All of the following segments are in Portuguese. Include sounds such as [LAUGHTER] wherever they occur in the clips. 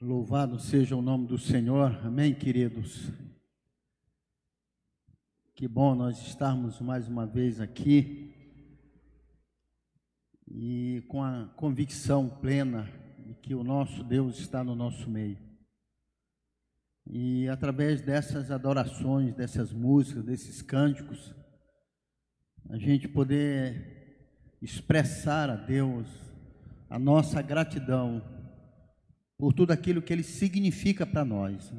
Louvado seja o nome do Senhor, amém, queridos. Que bom nós estarmos mais uma vez aqui e com a convicção plena de que o nosso Deus está no nosso meio. E através dessas adorações, dessas músicas, desses cânticos, a gente poder expressar a Deus a nossa gratidão por tudo aquilo que ele significa para nós.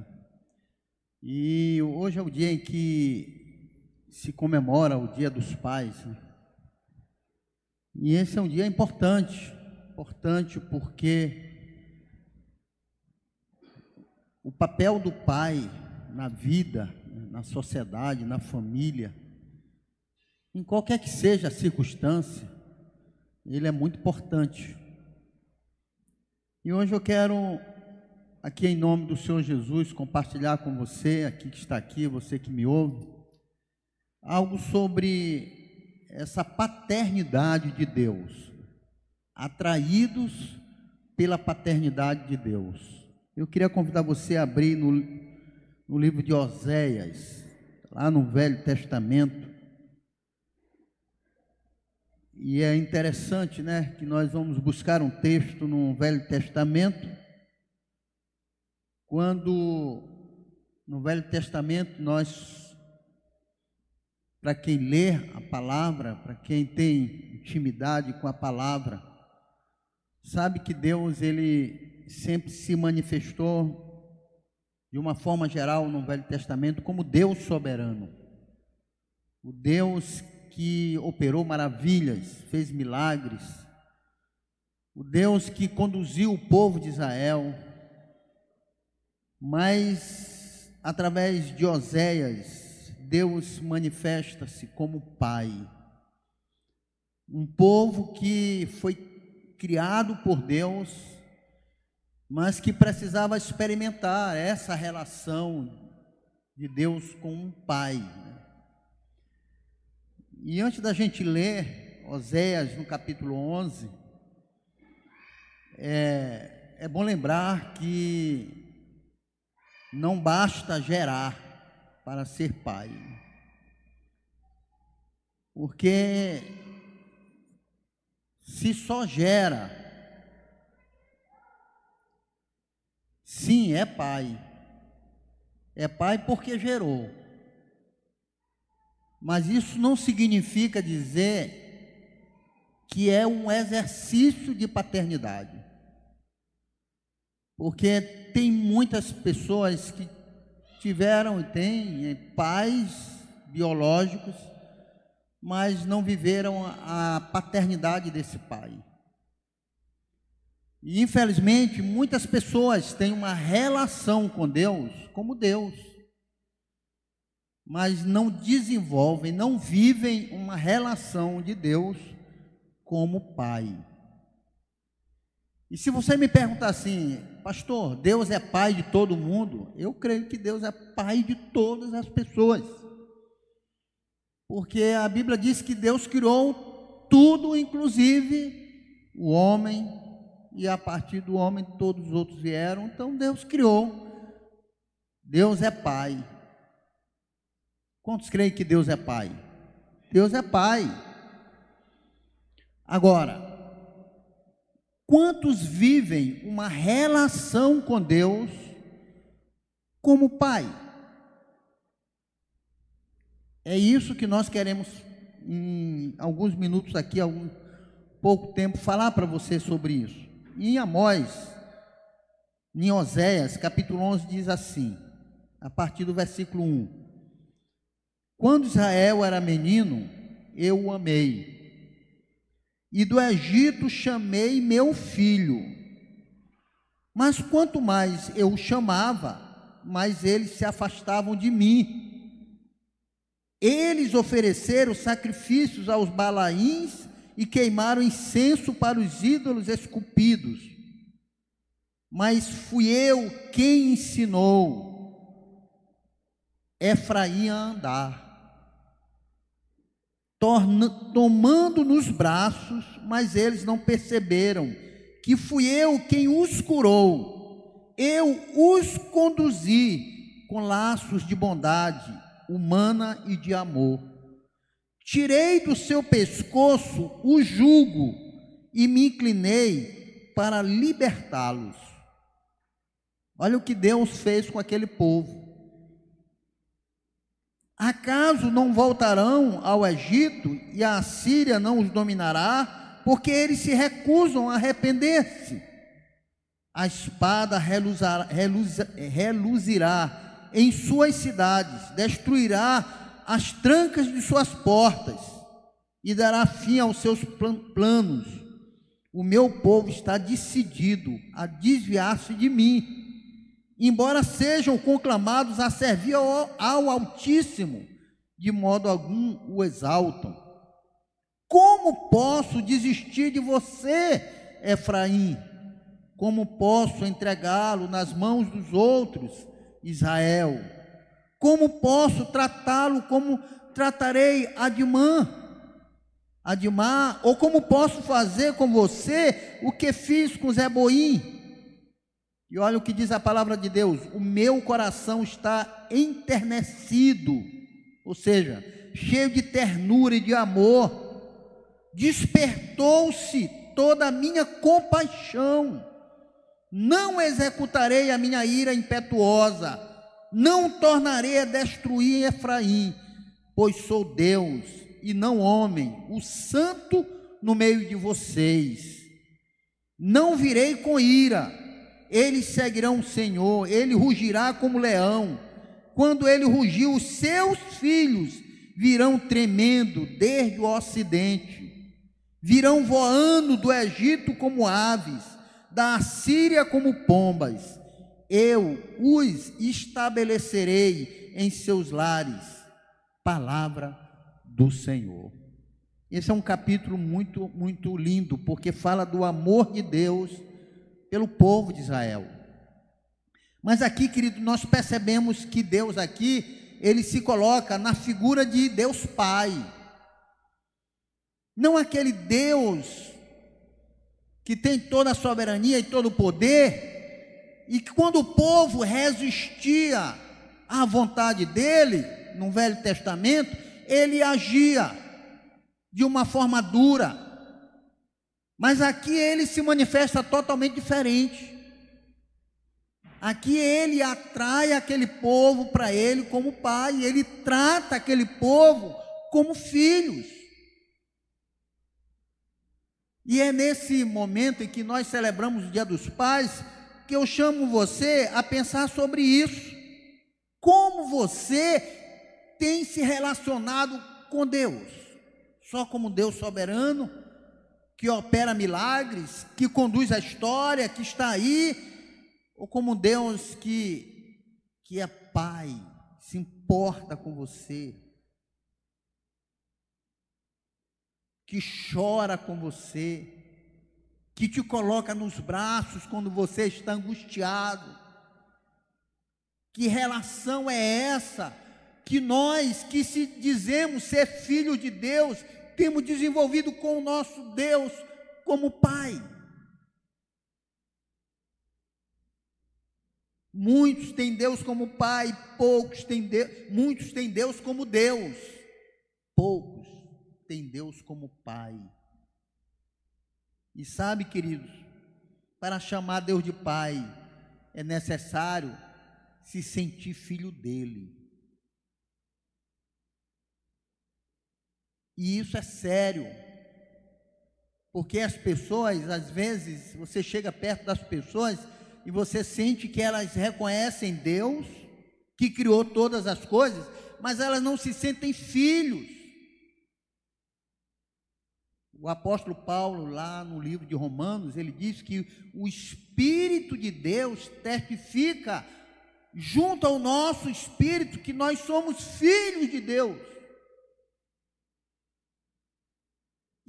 E hoje é o dia em que se comemora o Dia dos Pais. E esse é um dia importante, importante porque o papel do pai na vida, na sociedade, na família, em qualquer que seja a circunstância, ele é muito importante. E hoje eu quero, aqui em nome do Senhor Jesus, compartilhar com você, aqui que está aqui, você que me ouve, algo sobre essa paternidade de Deus, atraídos pela paternidade de Deus. Eu queria convidar você a abrir no, no livro de Oséias, lá no Velho Testamento, e é interessante, né, que nós vamos buscar um texto no Velho Testamento, quando no Velho Testamento nós, para quem lê a palavra, para quem tem intimidade com a palavra, sabe que Deus ele sempre se manifestou de uma forma geral no Velho Testamento como Deus soberano. O Deus que operou maravilhas, fez milagres, o Deus que conduziu o povo de Israel, mas através de Oséias, Deus manifesta-se como Pai. Um povo que foi criado por Deus, mas que precisava experimentar essa relação de Deus com um Pai. E antes da gente ler Oséias no capítulo 11, é, é bom lembrar que não basta gerar para ser pai. Porque se só gera, sim, é pai. É pai porque gerou. Mas isso não significa dizer que é um exercício de paternidade. Porque tem muitas pessoas que tiveram e têm eh, pais biológicos, mas não viveram a paternidade desse pai. E infelizmente, muitas pessoas têm uma relação com Deus como Deus mas não desenvolvem, não vivem uma relação de Deus como Pai. E se você me perguntar assim, pastor, Deus é Pai de todo mundo? Eu creio que Deus é Pai de todas as pessoas. Porque a Bíblia diz que Deus criou tudo, inclusive o homem, e a partir do homem todos os outros vieram. Então Deus criou. Deus é Pai. Quantos creem que Deus é Pai? Deus é Pai. Agora, quantos vivem uma relação com Deus como Pai? É isso que nós queremos, em alguns minutos aqui, algum pouco tempo, falar para você sobre isso. em Amós, em Oséias, capítulo 11, diz assim, a partir do versículo 1: quando Israel era menino, eu o amei. E do Egito chamei meu filho. Mas quanto mais eu o chamava, mais eles se afastavam de mim. Eles ofereceram sacrifícios aos balaíns e queimaram incenso para os ídolos esculpidos. Mas fui eu quem ensinou Efraim a andar tomando nos braços, mas eles não perceberam que fui eu quem os curou. eu os conduzi com laços de bondade humana e de amor. Tirei do seu pescoço o jugo e me inclinei para libertá-los. Olha o que Deus fez com aquele povo. Acaso não voltarão ao Egito e a Síria não os dominará? Porque eles se recusam a arrepender-se. A espada reluzará, reluzirá em suas cidades, destruirá as trancas de suas portas e dará fim aos seus planos. O meu povo está decidido a desviar-se de mim embora sejam conclamados a servir ao, ao Altíssimo, de modo algum o exaltam. Como posso desistir de você, Efraim? Como posso entregá-lo nas mãos dos outros, Israel? Como posso tratá-lo como tratarei Adimã? Adimá, ou como posso fazer com você o que fiz com Zeboim? E olha o que diz a palavra de Deus: o meu coração está enternecido, ou seja, cheio de ternura e de amor. Despertou-se toda a minha compaixão. Não executarei a minha ira impetuosa, não tornarei a destruir Efraim, pois sou Deus e não homem, o santo no meio de vocês. Não virei com ira, eles seguirão o Senhor, ele rugirá como leão. Quando ele rugir, os seus filhos virão tremendo desde o ocidente, virão voando do Egito como aves, da Assíria como pombas. Eu os estabelecerei em seus lares. Palavra do Senhor. Esse é um capítulo muito, muito lindo, porque fala do amor de Deus pelo povo de Israel. Mas aqui, querido, nós percebemos que Deus aqui, ele se coloca na figura de Deus Pai. Não aquele Deus que tem toda a soberania e todo o poder, e que quando o povo resistia à vontade dele, no Velho Testamento, ele agia de uma forma dura, mas aqui ele se manifesta totalmente diferente. Aqui ele atrai aquele povo para ele como pai, ele trata aquele povo como filhos. E é nesse momento em que nós celebramos o Dia dos Pais que eu chamo você a pensar sobre isso. Como você tem se relacionado com Deus? Só como Deus soberano? Que opera milagres, que conduz a história, que está aí, ou como Deus que, que é Pai, se importa com você, que chora com você, que te coloca nos braços quando você está angustiado. Que relação é essa que nós que se dizemos ser filhos de Deus temos desenvolvido com o nosso Deus como Pai. Muitos têm Deus como Pai, poucos têm Deus, muitos têm Deus como Deus, poucos têm Deus como Pai. E sabe, queridos, para chamar Deus de Pai, é necessário se sentir filho dele. E isso é sério. Porque as pessoas, às vezes, você chega perto das pessoas e você sente que elas reconhecem Deus, que criou todas as coisas, mas elas não se sentem filhos. O apóstolo Paulo, lá no livro de Romanos, ele diz que o Espírito de Deus testifica junto ao nosso espírito que nós somos filhos de Deus.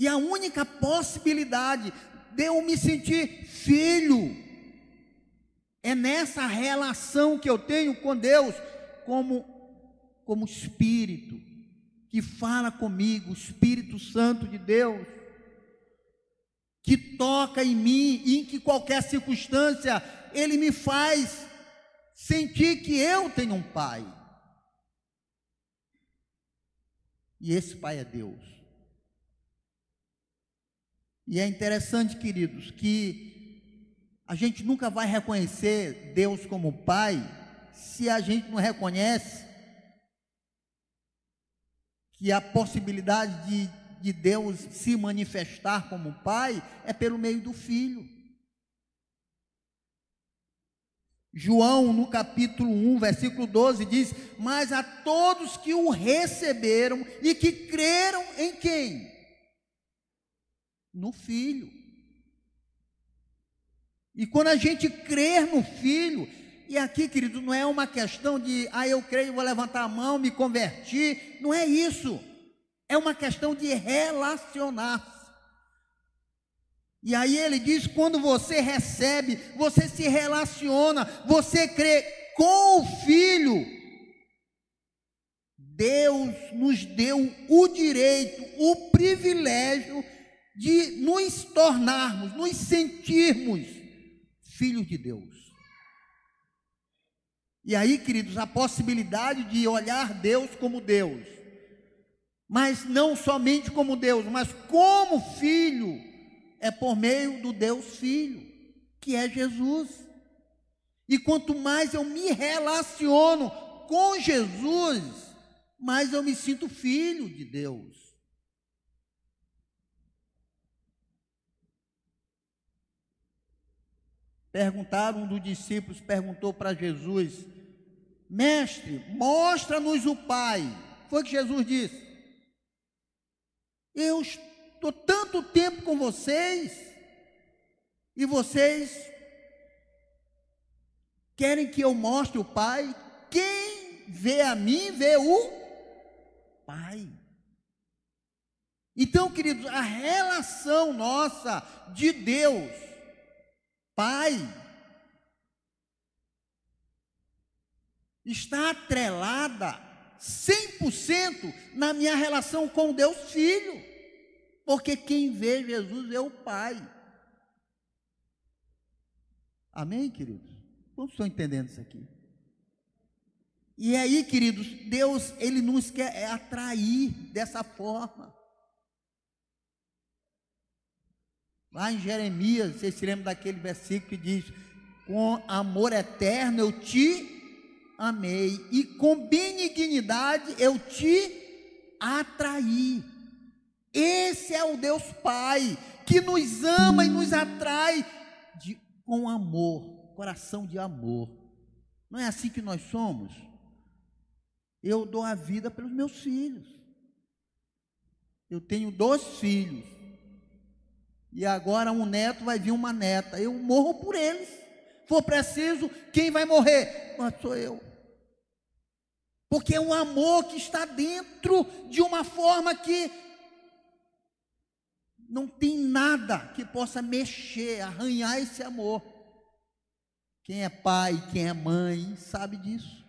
E a única possibilidade de eu me sentir filho é nessa relação que eu tenho com Deus, como, como Espírito, que fala comigo, Espírito Santo de Deus. que toca em mim e em que qualquer circunstância ele me faz sentir que eu tenho um pai. E esse pai é Deus. E é interessante, queridos, que a gente nunca vai reconhecer Deus como pai se a gente não reconhece que a possibilidade de, de Deus se manifestar como pai é pelo meio do filho. João, no capítulo 1, versículo 12, diz: Mas a todos que o receberam e que creram em quem? No Filho. E quando a gente crer no Filho, e aqui, querido, não é uma questão de, ah, eu creio, vou levantar a mão, me convertir, não é isso. É uma questão de relacionar-se. E aí ele diz: quando você recebe, você se relaciona, você crê com o Filho. Deus nos deu o direito, o privilégio de nos tornarmos, nos sentirmos filhos de Deus. E aí, queridos, a possibilidade de olhar Deus como Deus, mas não somente como Deus, mas como filho é por meio do Deus Filho, que é Jesus. E quanto mais eu me relaciono com Jesus, mais eu me sinto filho de Deus. Perguntaram, um dos discípulos perguntou para Jesus: Mestre, mostra-nos o Pai. Foi o que Jesus disse. Eu estou tanto tempo com vocês e vocês querem que eu mostre o Pai. Quem vê a mim, vê o Pai. Então, queridos, a relação nossa de Deus, Pai, está atrelada 100% na minha relação com Deus Filho. Porque quem vê Jesus é o Pai. Amém, queridos? Como estão entendendo isso aqui? E aí, queridos, Deus, Ele nos quer atrair dessa forma. Lá em Jeremias, vocês se lembram daquele versículo que diz: Com amor eterno eu te amei, e com benignidade eu te atraí. Esse é o Deus Pai que nos ama e nos atrai de, com amor, coração de amor. Não é assim que nós somos? Eu dou a vida pelos meus filhos. Eu tenho dois filhos. E agora um neto vai vir uma neta. Eu morro por eles. For preciso, quem vai morrer? Mas sou eu. Porque é um amor que está dentro de uma forma que não tem nada que possa mexer, arranhar esse amor. Quem é pai, quem é mãe, sabe disso.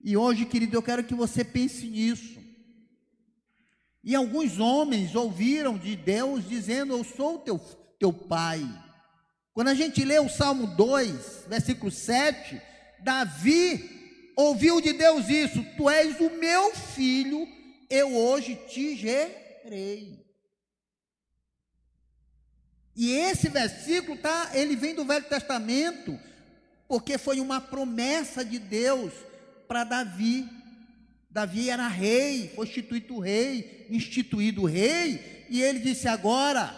E hoje, querido, eu quero que você pense nisso. E alguns homens ouviram de Deus dizendo: Eu sou teu, teu pai. Quando a gente lê o Salmo 2, versículo 7, Davi ouviu de Deus isso: Tu és o meu filho eu hoje te gerei. E esse versículo tá, ele vem do Velho Testamento, porque foi uma promessa de Deus para Davi. Davi era rei, foi instituído rei, instituído rei, e ele disse: Agora,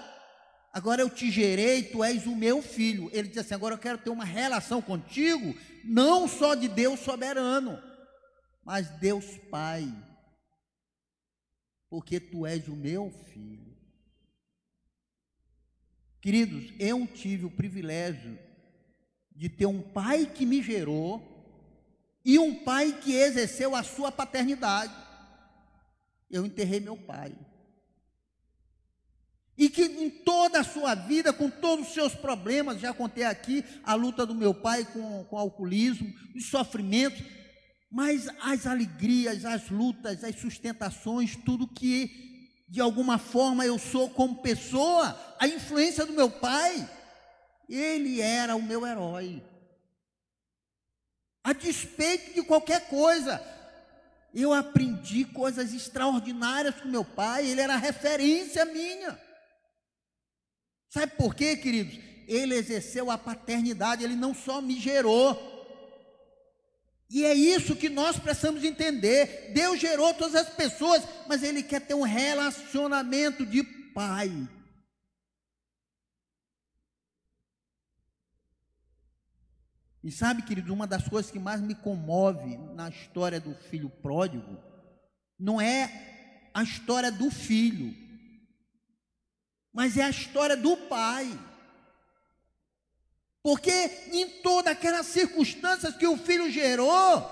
agora eu te gerei, tu és o meu filho. Ele disse assim: Agora eu quero ter uma relação contigo, não só de Deus soberano, mas Deus Pai porque tu és o meu filho. Queridos, eu tive o privilégio de ter um pai que me gerou e um pai que exerceu a sua paternidade. Eu enterrei meu pai. E que em toda a sua vida, com todos os seus problemas, já contei aqui a luta do meu pai com, com alcoolismo, os sofrimentos, mas as alegrias, as lutas, as sustentações, tudo que de alguma forma eu sou como pessoa a influência do meu pai. Ele era o meu herói. A despeito de qualquer coisa, eu aprendi coisas extraordinárias com meu pai, ele era referência minha. Sabe por quê, queridos? Ele exerceu a paternidade, ele não só me gerou, e é isso que nós precisamos entender. Deus gerou todas as pessoas, mas Ele quer ter um relacionamento de pai. E sabe, querido, uma das coisas que mais me comove na história do filho pródigo não é a história do filho, mas é a história do pai. Porque em todas aquelas circunstâncias que o filho gerou,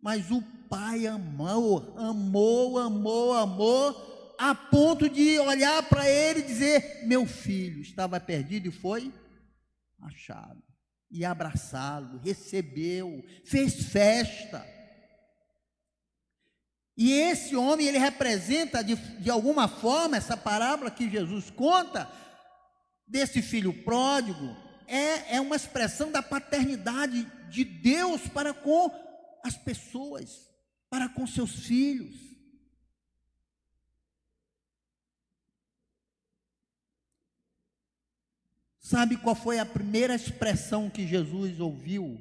mas o pai amou, amou, amou, amou, a ponto de olhar para ele e dizer: Meu filho estava perdido e foi achado. E abraçá-lo, recebeu, fez festa. E esse homem, ele representa de, de alguma forma, essa parábola que Jesus conta, desse filho pródigo, é, é uma expressão da paternidade de Deus para com as pessoas, para com seus filhos. Sabe qual foi a primeira expressão que Jesus ouviu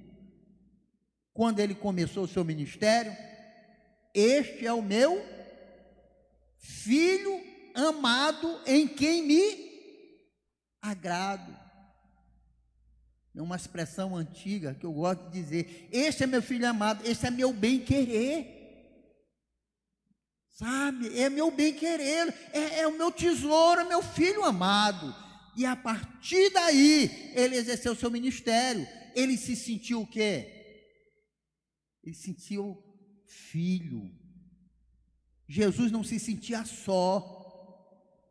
quando ele começou o seu ministério? Este é o meu filho amado em quem me agrado. É uma expressão antiga que eu gosto de dizer: Este é meu filho amado, este é meu bem-querer. Sabe, é meu bem-querer, é, é o meu tesouro, é meu filho amado. E a partir daí, ele exerceu o seu ministério. Ele se sentiu o quê? Ele se sentiu filho. Jesus não se sentia só.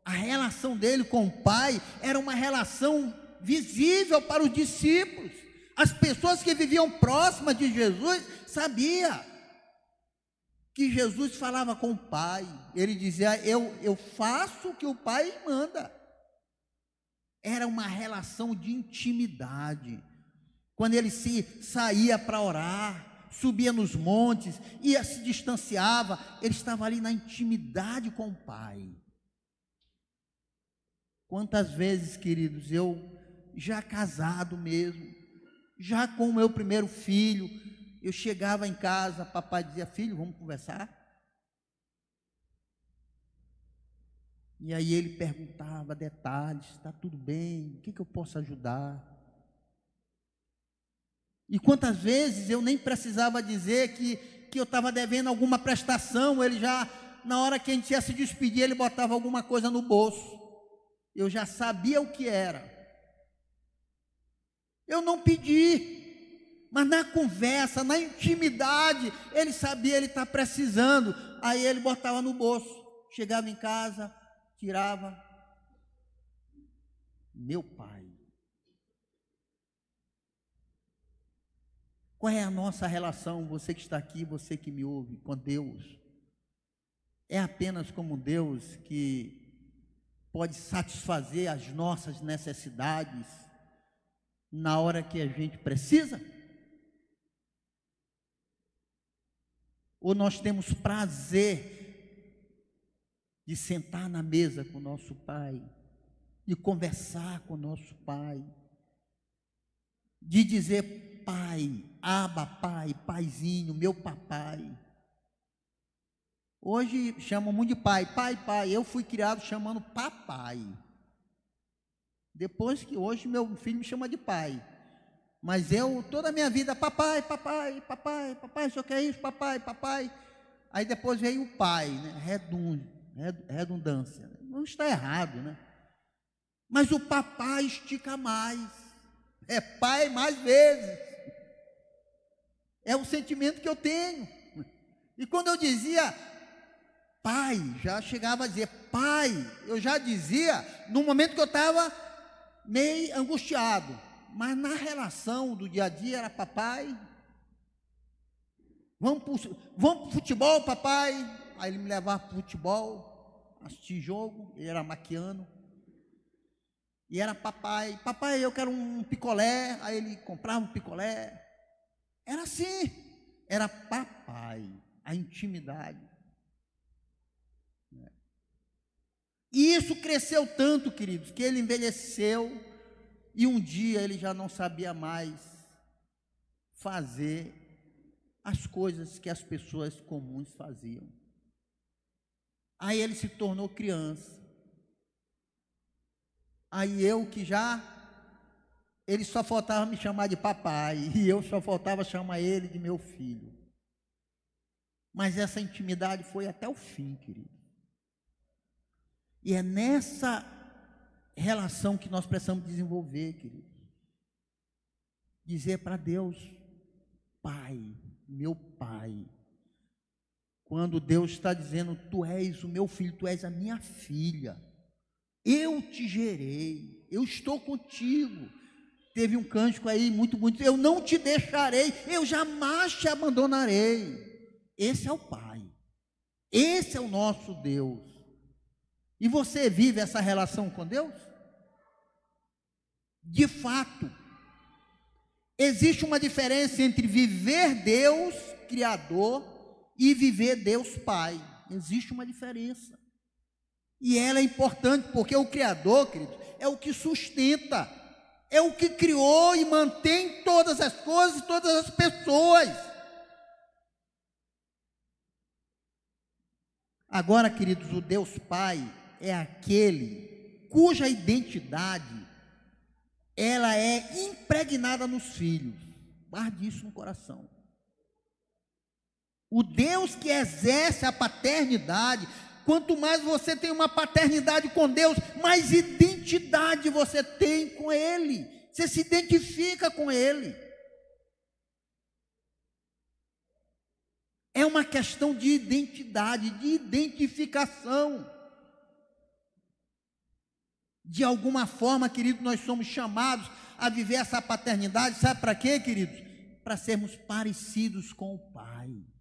A relação dele com o Pai era uma relação visível para os discípulos. As pessoas que viviam próximas de Jesus sabia que Jesus falava com o Pai. Ele dizia: "Eu eu faço o que o Pai manda". Era uma relação de intimidade. Quando ele se saía para orar, subia nos montes, ia se distanciava, ele estava ali na intimidade com o Pai. Quantas vezes, queridos, eu já casado mesmo, já com o meu primeiro filho, eu chegava em casa, papai dizia: Filho, vamos conversar? E aí ele perguntava detalhes: Está tudo bem? O que, que eu posso ajudar? E quantas vezes eu nem precisava dizer que, que eu estava devendo alguma prestação, ele já, na hora que a gente ia se despedir, ele botava alguma coisa no bolso. Eu já sabia o que era. Eu não pedi, mas na conversa, na intimidade, ele sabia ele está precisando. Aí ele botava no bolso, chegava em casa, tirava. Meu pai. Qual é a nossa relação, você que está aqui, você que me ouve, com Deus? É apenas como Deus que pode satisfazer as nossas necessidades na hora que a gente precisa? Ou nós temos prazer de sentar na mesa com nosso Pai, de conversar com nosso Pai, de dizer Pai, aba Pai, Paizinho, meu papai. Hoje chamam muito de pai, pai, pai. Eu fui criado chamando papai. Depois que hoje meu filho me chama de pai. Mas eu, toda a minha vida, papai, papai, papai, papai, o senhor quer isso? Papai, papai. Aí depois veio o pai, né? Redundância. Não está errado, né? Mas o papai estica mais. É pai mais vezes. É o sentimento que eu tenho. E quando eu dizia pai, já chegava a dizer pai, eu já dizia no momento que eu estava meio angustiado. Mas na relação do dia a dia era papai. Vamos para o futebol, papai. Aí ele me levava para futebol. assistir jogo, ele era maquiano. E era papai, papai, eu quero um picolé. Aí ele comprava um picolé. Era assim, era papai, a intimidade. E isso cresceu tanto, queridos, que ele envelheceu e um dia ele já não sabia mais fazer as coisas que as pessoas comuns faziam. Aí ele se tornou criança. Aí eu que já, ele só faltava me chamar de papai, [LAUGHS] e eu só faltava chamar ele de meu filho. Mas essa intimidade foi até o fim, querido. E é nessa relação que nós precisamos desenvolver, querido. Dizer para Deus, Pai, meu Pai. Quando Deus está dizendo, Tu és o meu filho, Tu és a minha filha. Eu te gerei, eu estou contigo. Teve um cântico aí muito bonito, eu não te deixarei, eu jamais te abandonarei. Esse é o Pai. Esse é o nosso Deus. E você vive essa relação com Deus? De fato, existe uma diferença entre viver Deus Criador e viver Deus Pai. Existe uma diferença. E ela é importante porque o Criador, querido, é o que sustenta, é o que criou e mantém todas as coisas e todas as pessoas. Agora, queridos, o Deus Pai, é aquele cuja identidade ela é impregnada nos filhos. Guarde isso no coração. O Deus que exerce a paternidade, quanto mais você tem uma paternidade com Deus, mais identidade você tem com Ele. Você se identifica com Ele. É uma questão de identidade, de identificação. De alguma forma, querido, nós somos chamados a viver essa paternidade, sabe para quê, queridos? Para sermos parecidos com o Pai.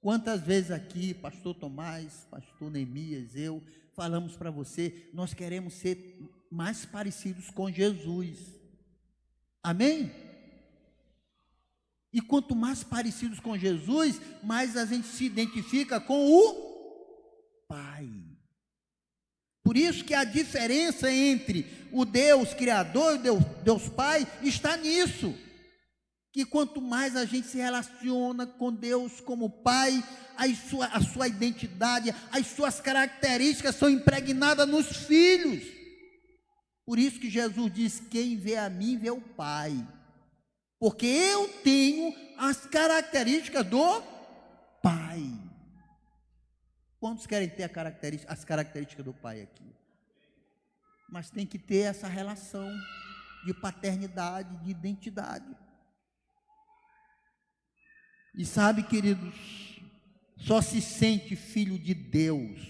Quantas vezes aqui, pastor Tomás, pastor Neemias, eu, falamos para você, nós queremos ser mais parecidos com Jesus. Amém? E quanto mais parecidos com Jesus, mais a gente se identifica com o Pai. Por isso que a diferença entre o Deus Criador e o Deus, Deus Pai está nisso. Que quanto mais a gente se relaciona com Deus como Pai, a sua, a sua identidade, as suas características são impregnadas nos filhos. Por isso que Jesus diz: Quem vê a mim vê o Pai. Porque eu tenho as características do Pai. Quantos querem ter característica, as características do pai aqui? Mas tem que ter essa relação de paternidade, de identidade. E sabe, queridos, só se sente filho de Deus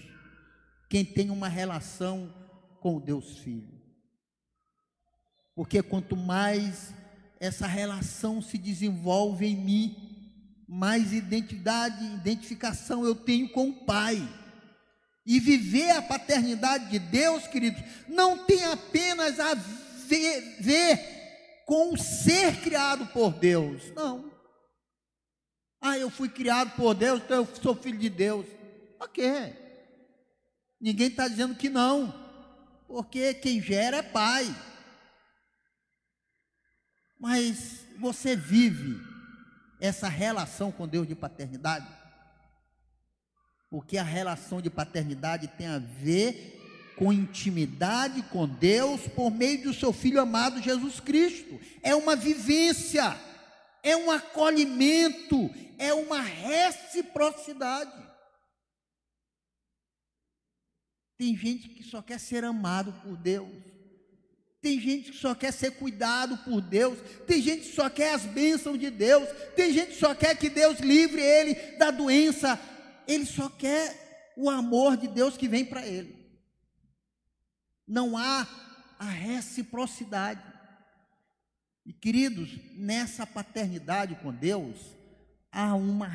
quem tem uma relação com o Deus Filho. Porque quanto mais essa relação se desenvolve em mim, mais identidade, identificação eu tenho com o Pai. E viver a paternidade de Deus, queridos, não tem apenas a ver, ver com o ser criado por Deus. Não. Ah, eu fui criado por Deus, então eu sou filho de Deus. Ok. Ninguém está dizendo que não. Porque quem gera é pai. Mas você vive essa relação com Deus de paternidade? Porque a relação de paternidade tem a ver com intimidade com Deus por meio do seu filho amado Jesus Cristo. É uma vivência, é um acolhimento, é uma reciprocidade. Tem gente que só quer ser amado por Deus. Tem gente que só quer ser cuidado por Deus, tem gente que só quer as bênçãos de Deus, tem gente que só quer que Deus livre ele da doença, ele só quer o amor de Deus que vem para ele. Não há a reciprocidade. E queridos, nessa paternidade com Deus, há uma,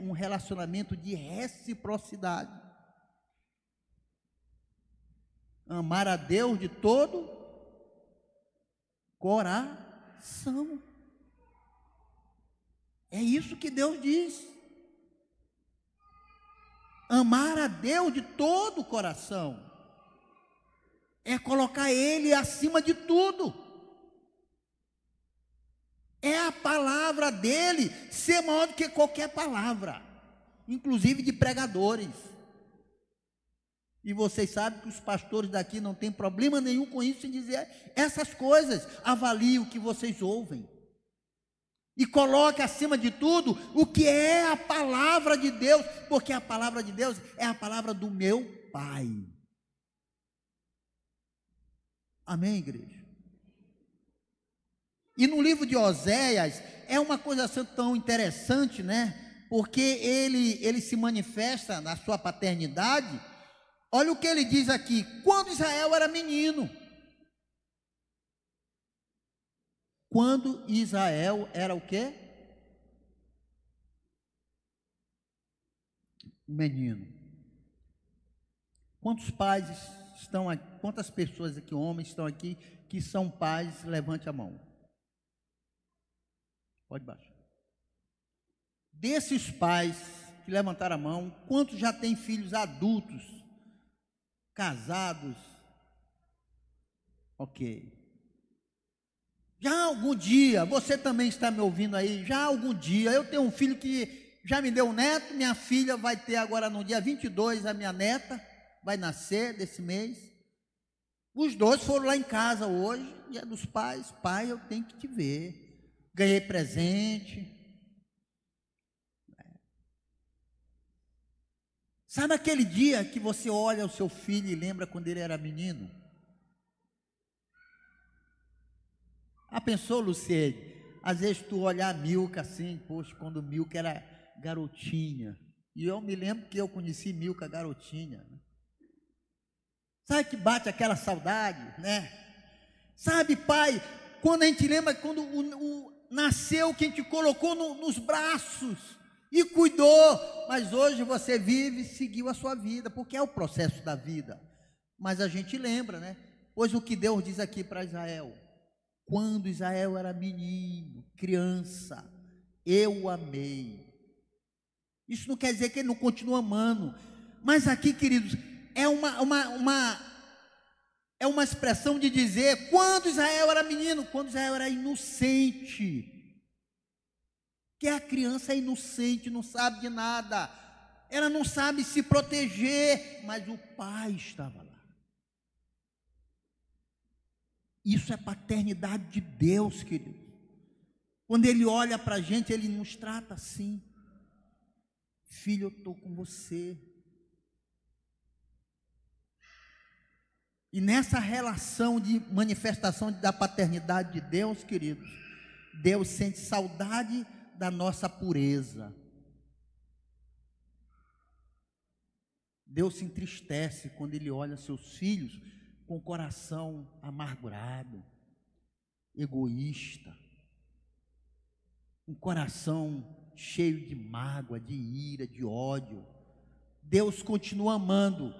um relacionamento de reciprocidade. Amar a Deus de todo coração. É isso que Deus diz. Amar a Deus de todo o coração é colocar Ele acima de tudo. É a palavra dele ser maior do que qualquer palavra, inclusive de pregadores. E vocês sabem que os pastores daqui não têm problema nenhum com isso em dizer essas coisas. Avalie o que vocês ouvem. E coloque acima de tudo o que é a palavra de Deus, porque a palavra de Deus é a palavra do meu Pai. Amém, igreja? E no livro de Oséias é uma coisa tão interessante, né? Porque ele, ele se manifesta na sua paternidade. Olha o que ele diz aqui: quando Israel era menino. Quando Israel era o quê? Menino. Quantos pais estão aqui, quantas pessoas aqui, homens, estão aqui que são pais? Levante a mão. Pode baixar. Desses pais que levantaram a mão, quantos já têm filhos adultos, casados? Ok. Já algum dia, você também está me ouvindo aí, já algum dia, eu tenho um filho que já me deu um neto, minha filha vai ter agora no dia 22 a minha neta, vai nascer desse mês. Os dois foram lá em casa hoje, dia dos pais, pai, eu tenho que te ver. Ganhei presente. Sabe aquele dia que você olha o seu filho e lembra quando ele era menino? Ah, pensou, Luciene? Às vezes tu olhar a Milka assim, poxa, quando Milka era garotinha. E eu me lembro que eu conheci Milka garotinha. Né? Sabe que bate aquela saudade, né? Sabe, pai, quando a gente lembra quando o, o nasceu, que a gente colocou no, nos braços e cuidou, mas hoje você vive e seguiu a sua vida, porque é o processo da vida. Mas a gente lembra, né? Pois o que Deus diz aqui para Israel: quando Israel era menino, criança, eu amei. Isso não quer dizer que ele não continua amando. Mas aqui, queridos, é uma, uma, uma, é uma expressão de dizer quando Israel era menino, quando Israel era inocente. Que a criança é inocente, não sabe de nada. Ela não sabe se proteger, mas o pai estava lá. Isso é paternidade de Deus, querido. Quando Ele olha para a gente, Ele nos trata assim. Filho, eu estou com você. E nessa relação de manifestação da paternidade de Deus, queridos, Deus sente saudade da nossa pureza. Deus se entristece quando Ele olha seus filhos com o coração amargurado, egoísta, um coração cheio de mágoa, de ira, de ódio. Deus continua amando,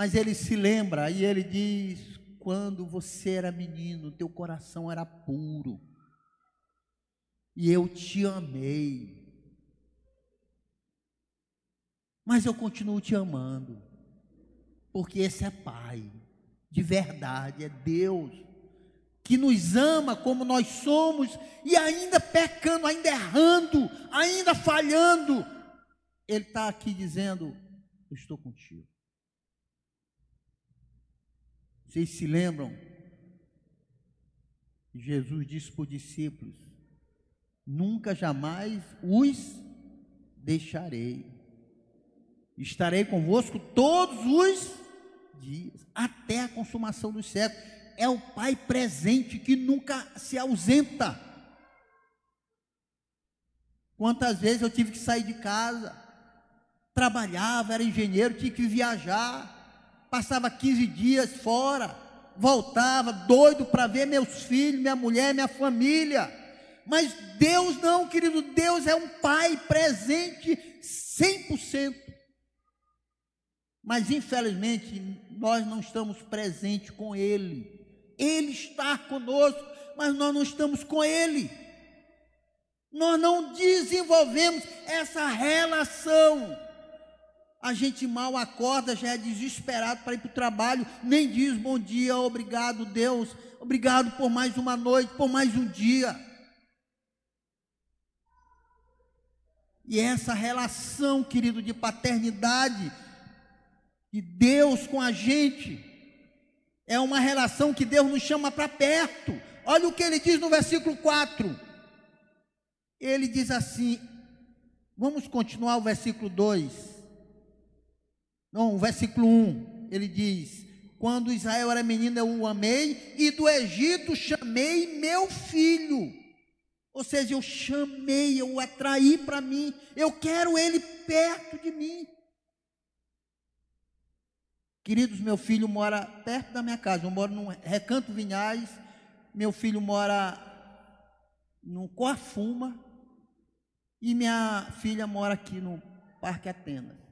mas ele se lembra e ele diz: quando você era menino, teu coração era puro, e eu te amei. Mas eu continuo te amando, porque esse é Pai de verdade, é Deus que nos ama como nós somos e ainda pecando, ainda errando, ainda falhando, Ele está aqui dizendo: Eu estou contigo. Vocês se lembram? Jesus disse para os discípulos: Nunca jamais os deixarei. Estarei convosco todos os dias, até a consumação dos séculos. É o Pai presente que nunca se ausenta. Quantas vezes eu tive que sair de casa, trabalhava, era engenheiro, tinha que viajar, passava 15 dias fora, voltava doido para ver meus filhos, minha mulher, minha família. Mas Deus não, querido, Deus é um Pai presente 100%. Mas infelizmente nós não estamos presentes com Ele. Ele está conosco, mas nós não estamos com Ele. Nós não desenvolvemos essa relação. A gente mal acorda, já é desesperado para ir para o trabalho, nem diz bom dia, obrigado, Deus, obrigado por mais uma noite, por mais um dia. E essa relação, querido, de paternidade de Deus com a gente, é uma relação que Deus nos chama para perto. Olha o que ele diz no versículo 4. Ele diz assim, vamos continuar o versículo 2. Não, versículo 1, ele diz: Quando Israel era menino, eu o amei, e do Egito chamei meu filho. Ou seja, eu chamei, eu o atraí para mim, eu quero ele perto de mim. Queridos, meu filho mora perto da minha casa, eu moro no Recanto Vinhais, meu filho mora no Coafuma, e minha filha mora aqui no Parque Atenas.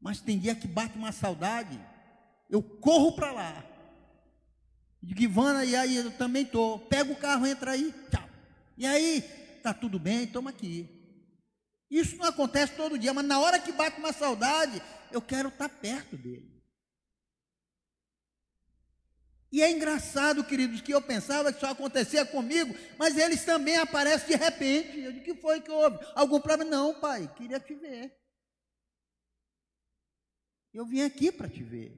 Mas tem dia que bate uma saudade, eu corro para lá. Digo, Ivana, e aí eu também estou. Pega o carro, entra aí, tchau. E aí, tá tudo bem, toma aqui. Isso não acontece todo dia, mas na hora que bate uma saudade, eu quero estar tá perto dele. E é engraçado, queridos, que eu pensava que só acontecia comigo, mas eles também aparecem de repente. Eu digo, o que foi que houve? Algum problema? Não, pai, queria te ver. Eu vim aqui para te ver.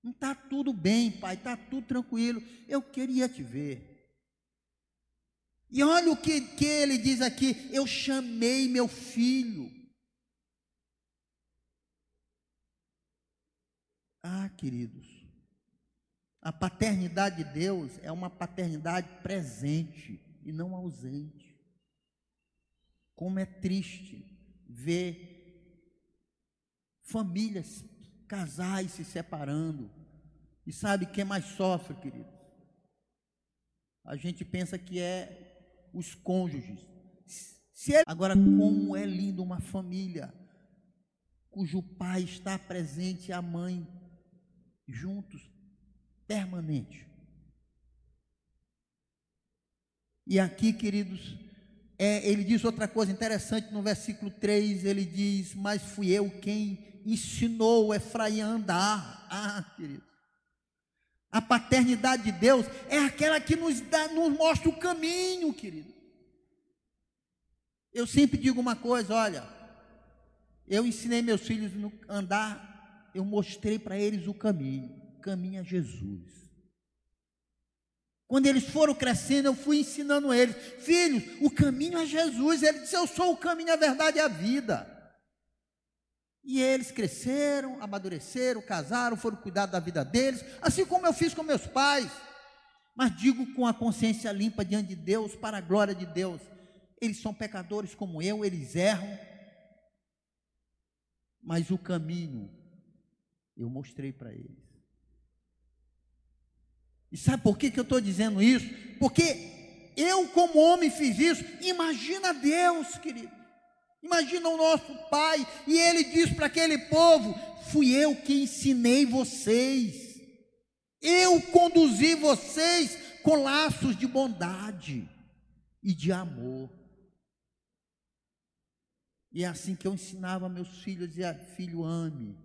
Não está tudo bem, pai, está tudo tranquilo. Eu queria te ver. E olha o que, que ele diz aqui: eu chamei meu filho. Ah, queridos, a paternidade de Deus é uma paternidade presente e não ausente. Como é triste ver famílias, casais se separando. E sabe quem mais sofre, querido? A gente pensa que é os cônjuges. É... Agora, como é lindo uma família cujo pai está presente e a mãe juntos, permanente. E aqui, queridos, é, ele diz outra coisa interessante no versículo 3, ele diz, mas fui eu quem ensinou Efraim a andar. Ah, querido. A paternidade de Deus é aquela que nos, dá, nos mostra o caminho, querido. Eu sempre digo uma coisa: olha, eu ensinei meus filhos a andar, eu mostrei para eles o caminho. O caminho é Jesus. Quando eles foram crescendo, eu fui ensinando eles: filhos, o caminho é Jesus. Ele disse: Eu sou o caminho, a verdade e a vida. E eles cresceram, amadureceram, casaram, foram cuidar da vida deles, assim como eu fiz com meus pais. Mas digo com a consciência limpa diante de Deus, para a glória de Deus. Eles são pecadores como eu, eles erram. Mas o caminho eu mostrei para eles. E sabe por que, que eu estou dizendo isso? Porque eu, como homem, fiz isso. Imagina Deus, querido. Imagina o nosso pai, e ele diz para aquele povo: Fui eu que ensinei vocês, eu conduzi vocês com laços de bondade e de amor. E é assim que eu ensinava meus filhos, dizia: Filho, ame,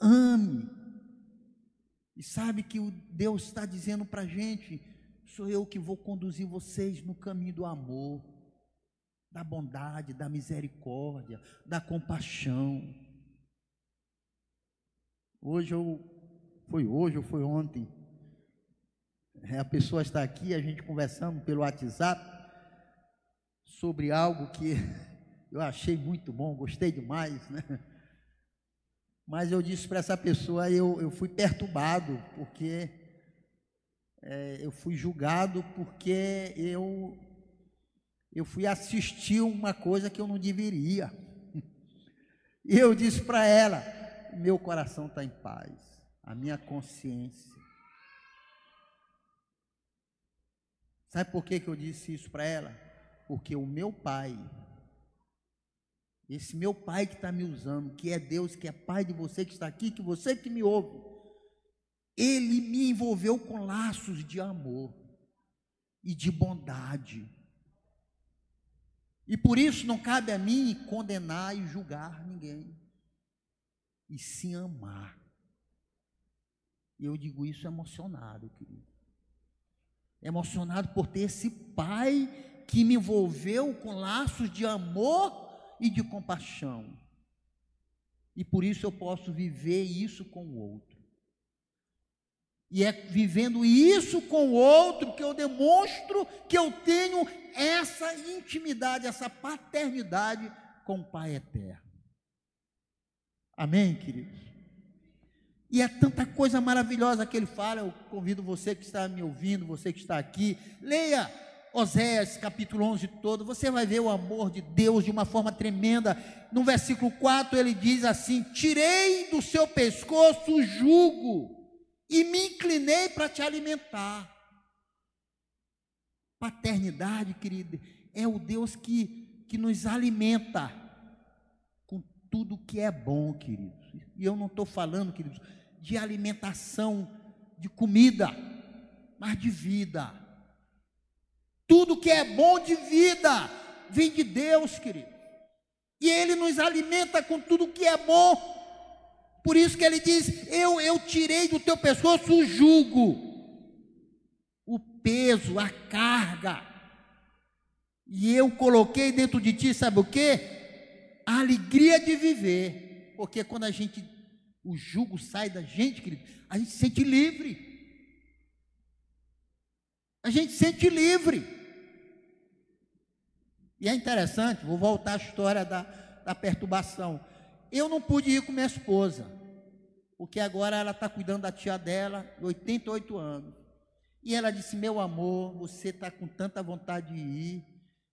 ame. E sabe que o Deus está dizendo para a gente: sou eu que vou conduzir vocês no caminho do amor da bondade, da misericórdia, da compaixão. Hoje eu foi hoje ou foi ontem. É, a pessoa está aqui, a gente conversando pelo WhatsApp sobre algo que [LAUGHS] eu achei muito bom, gostei demais, né? Mas eu disse para essa pessoa, eu, eu fui perturbado, porque é, eu fui julgado porque eu eu fui assistir uma coisa que eu não deveria. E eu disse para ela: meu coração está em paz, a minha consciência. Sabe por que, que eu disse isso para ela? Porque o meu pai esse meu pai que está me usando, que é Deus, que é pai de você que está aqui, que você que me ouve, ele me envolveu com laços de amor e de bondade. E por isso não cabe a mim condenar e julgar ninguém, e sim amar. E eu digo isso emocionado, querido. Emocionado por ter esse pai que me envolveu com laços de amor e de compaixão. E por isso eu posso viver isso com o outro. E é vivendo isso com o outro que eu demonstro que eu tenho essa intimidade, essa paternidade com o Pai eterno. Amém, queridos? E é tanta coisa maravilhosa que ele fala. Eu convido você que está me ouvindo, você que está aqui, leia Oséias capítulo 11 todo. Você vai ver o amor de Deus de uma forma tremenda. No versículo 4 ele diz assim: Tirei do seu pescoço o jugo e me inclinei para te alimentar. Paternidade, querido, é o Deus que, que nos alimenta com tudo que é bom, queridos. E eu não estou falando, queridos, de alimentação de comida, mas de vida. Tudo que é bom de vida vem de Deus, querido. E Ele nos alimenta com tudo que é bom por isso que ele diz: Eu, eu tirei do teu pescoço o jugo, o peso, a carga, e eu coloquei dentro de ti, sabe o que? A alegria de viver, porque quando a gente, o jugo sai da gente, querido, a gente se sente livre. A gente se sente livre. E é interessante, vou voltar à história da, da perturbação eu não pude ir com minha esposa, porque agora ela está cuidando da tia dela, 88 anos. E ela disse: Meu amor, você está com tanta vontade de ir.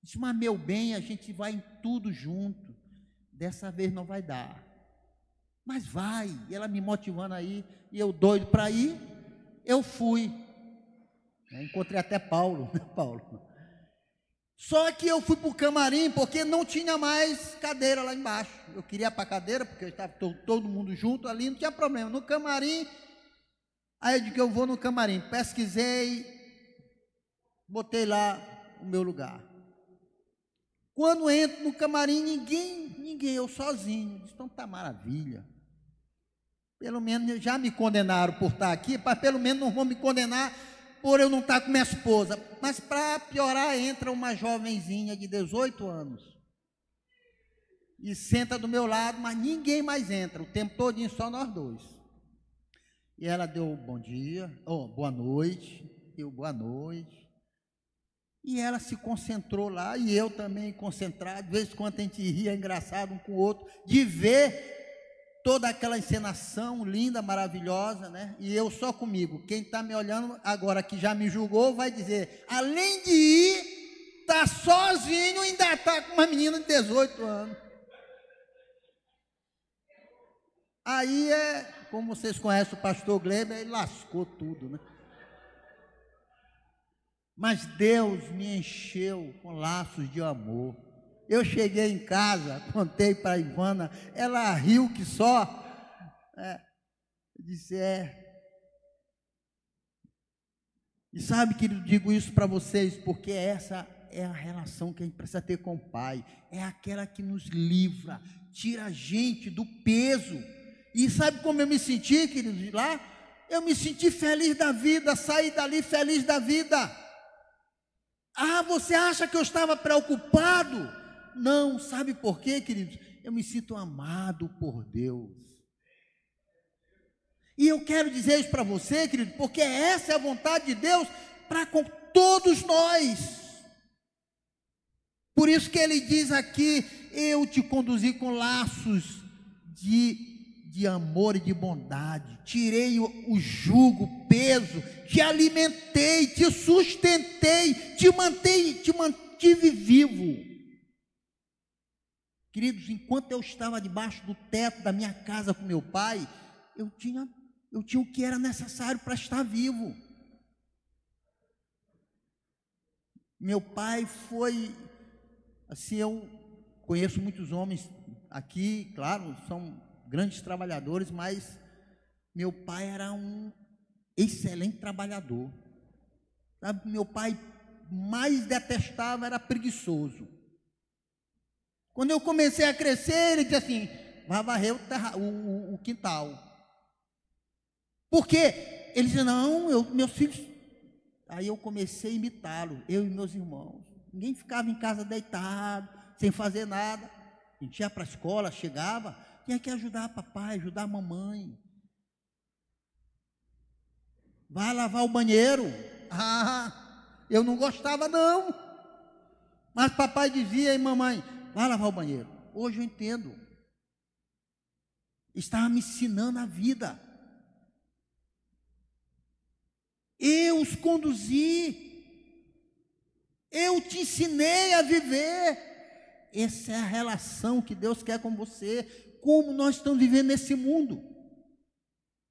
Disse: Mas, meu bem, a gente vai em tudo junto. Dessa vez não vai dar. Mas vai. E ela me motivando aí, e eu doido para ir, eu fui. encontrei até Paulo, [LAUGHS] né, Paulo? Só que eu fui para o camarim porque não tinha mais cadeira lá embaixo. Eu queria para a cadeira, porque estava todo, mundo junto ali, não tinha problema. No camarim, aí eu digo, eu vou no camarim. Pesquisei, botei lá o meu lugar. Quando entro no camarim, ninguém, ninguém, eu sozinho. Então tá maravilha. Pelo menos já me condenaram por estar aqui, mas pelo menos não vão me condenar por eu não estar com minha esposa. Mas para piorar, entra uma jovenzinha de 18 anos. E senta do meu lado, mas ninguém mais entra, o tempo todinho só nós dois. E ela deu bom dia, oh, boa noite, deu boa noite. E ela se concentrou lá, e eu também concentrado, de vez em quando a gente ria engraçado um com o outro, de ver toda aquela encenação linda, maravilhosa, né? E eu só comigo. Quem está me olhando agora que já me julgou vai dizer: além de ir, tá sozinho, ainda está com uma menina de 18 anos. Aí é, como vocês conhecem o pastor Gleber, ele lascou tudo, né? Mas Deus me encheu com laços de amor. Eu cheguei em casa, contei para a Ivana, ela riu que só. É, disse, é. E sabe que eu digo isso para vocês, porque essa é a relação que a gente precisa ter com o Pai, é aquela que nos livra, tira a gente do peso. E sabe como eu me senti, queridos, lá? Eu me senti feliz da vida, saí dali feliz da vida. Ah, você acha que eu estava preocupado? Não, sabe por quê, queridos? Eu me sinto amado por Deus. E eu quero dizer isso para você, querido, porque essa é a vontade de Deus para com todos nós. Por isso que ele diz aqui: Eu te conduzi com laços de, de amor e de bondade, tirei o, o jugo, o peso, te alimentei, te sustentei, te mantei, te mantive vivo. Queridos, enquanto eu estava debaixo do teto da minha casa com meu pai, eu tinha, eu tinha o que era necessário para estar vivo. Meu pai foi, assim, eu conheço muitos homens aqui, claro, são grandes trabalhadores, mas meu pai era um excelente trabalhador. Sabe, meu pai mais detestava era preguiçoso. Quando eu comecei a crescer, ele disse assim: vai varrer o, terra, o, o, o quintal. Por quê? Ele dizia: não, eu, meus filhos. Aí eu comecei a imitá-lo, eu e meus irmãos. Ninguém ficava em casa deitado, sem fazer nada. A gente ia para a escola, chegava, tinha que ajudar papai, ajudar a mamãe. Vai lavar o banheiro. Ah, eu não gostava não. Mas papai dizia e mamãe, vai lavar o banheiro. Hoje eu entendo. Estava me ensinando a vida. Eu os conduzi. Eu te ensinei a viver. Essa é a relação que Deus quer com você. Como nós estamos vivendo nesse mundo.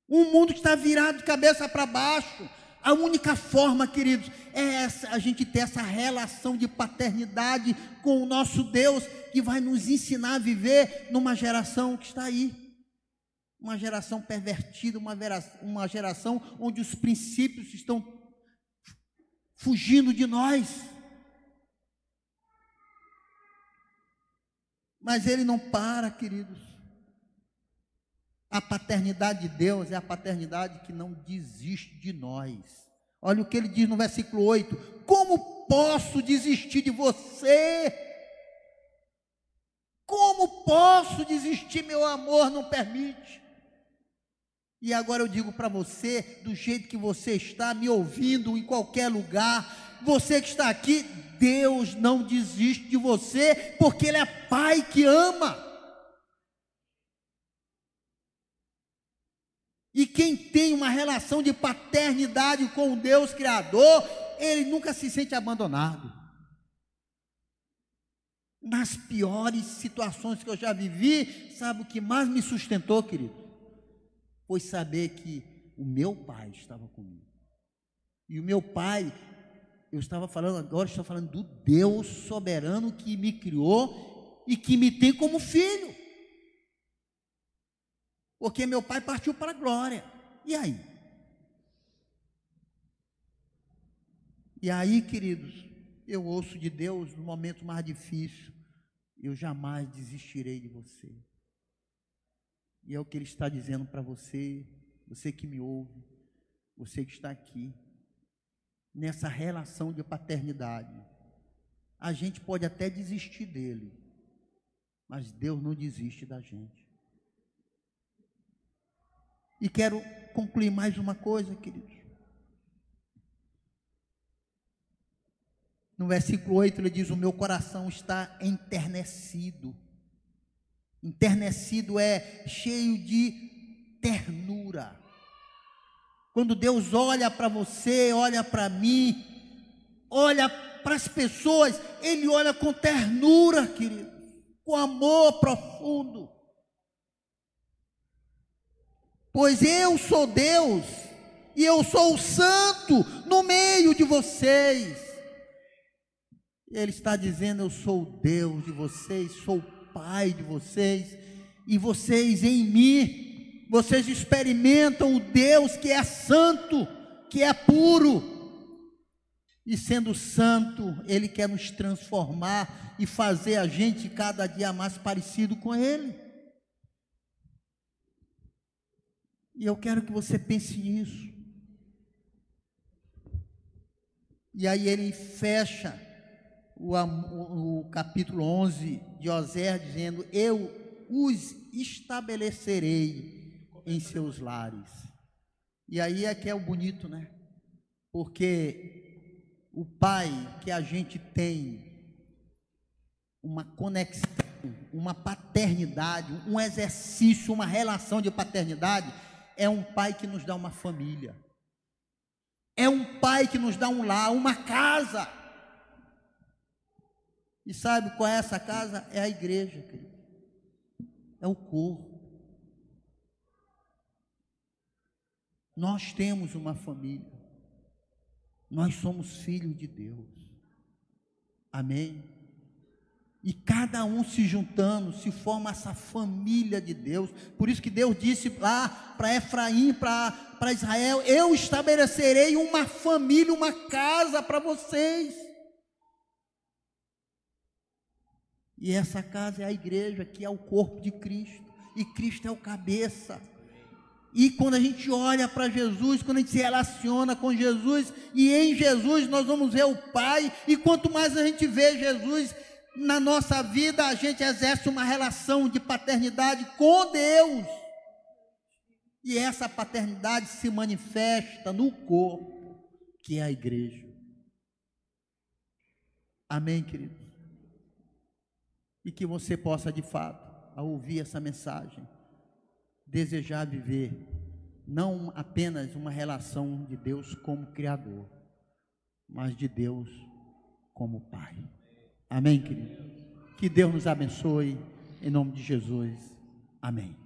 Um mundo que está virado de cabeça para baixo. A única forma, queridos, é essa, a gente ter essa relação de paternidade com o nosso Deus, que vai nos ensinar a viver numa geração que está aí. Uma geração pervertida, uma, uma geração onde os princípios estão fugindo de nós. Mas ele não para, queridos. A paternidade de Deus é a paternidade que não desiste de nós. Olha o que ele diz no versículo 8: Como posso desistir de você? Como posso desistir? Meu amor não permite. E agora eu digo para você, do jeito que você está me ouvindo em qualquer lugar, você que está aqui, Deus não desiste de você, porque Ele é Pai que ama. E quem tem uma relação de paternidade com o Deus Criador, ele nunca se sente abandonado. Nas piores situações que eu já vivi, sabe o que mais me sustentou, querido? Foi saber que o meu pai estava comigo. E o meu pai, eu estava falando agora, estou falando do Deus soberano que me criou e que me tem como filho. Porque meu pai partiu para a glória. E aí? E aí, queridos, eu ouço de Deus no momento mais difícil, eu jamais desistirei de você. E é o que Ele está dizendo para você, você que me ouve, você que está aqui, nessa relação de paternidade. A gente pode até desistir dele, mas Deus não desiste da gente. E quero concluir mais uma coisa, queridos. No versículo 8 ele diz: O meu coração está enternecido. Enternecido é cheio de ternura. Quando Deus olha para você, olha para mim, olha para as pessoas, Ele olha com ternura, querido, com amor profundo pois eu sou Deus e eu sou o santo no meio de vocês. Ele está dizendo: Eu sou Deus de vocês, sou o Pai de vocês, e vocês em mim, vocês experimentam o Deus que é santo, que é puro. E sendo santo, Ele quer nos transformar e fazer a gente cada dia mais parecido com Ele. E eu quero que você pense nisso. E aí ele fecha o, o, capítulo 11 de Osé dizendo: Eu os estabelecerei em seus lares. E aí é que é o bonito, né? Porque o pai que a gente tem uma conexão, uma paternidade, um exercício, uma relação de paternidade, é um pai que nos dá uma família. É um pai que nos dá um lar, uma casa. E sabe qual é essa casa? É a igreja, querido. É o corpo. Nós temos uma família. Nós somos filhos de Deus. Amém? E cada um se juntando, se forma essa família de Deus. Por isso que Deus disse lá para Efraim, para Israel: Eu estabelecerei uma família, uma casa para vocês. E essa casa é a igreja, que é o corpo de Cristo. E Cristo é o cabeça. E quando a gente olha para Jesus, quando a gente se relaciona com Jesus, e em Jesus nós vamos ver o Pai, e quanto mais a gente vê Jesus na nossa vida, a gente exerce uma relação de paternidade com Deus. E essa paternidade se manifesta no corpo, que é a igreja. Amém, querido? E que você possa, de fato, ao ouvir essa mensagem, desejar viver não apenas uma relação de Deus como Criador, mas de Deus como Pai. Amém, querido? Que Deus nos abençoe, em nome de Jesus. Amém.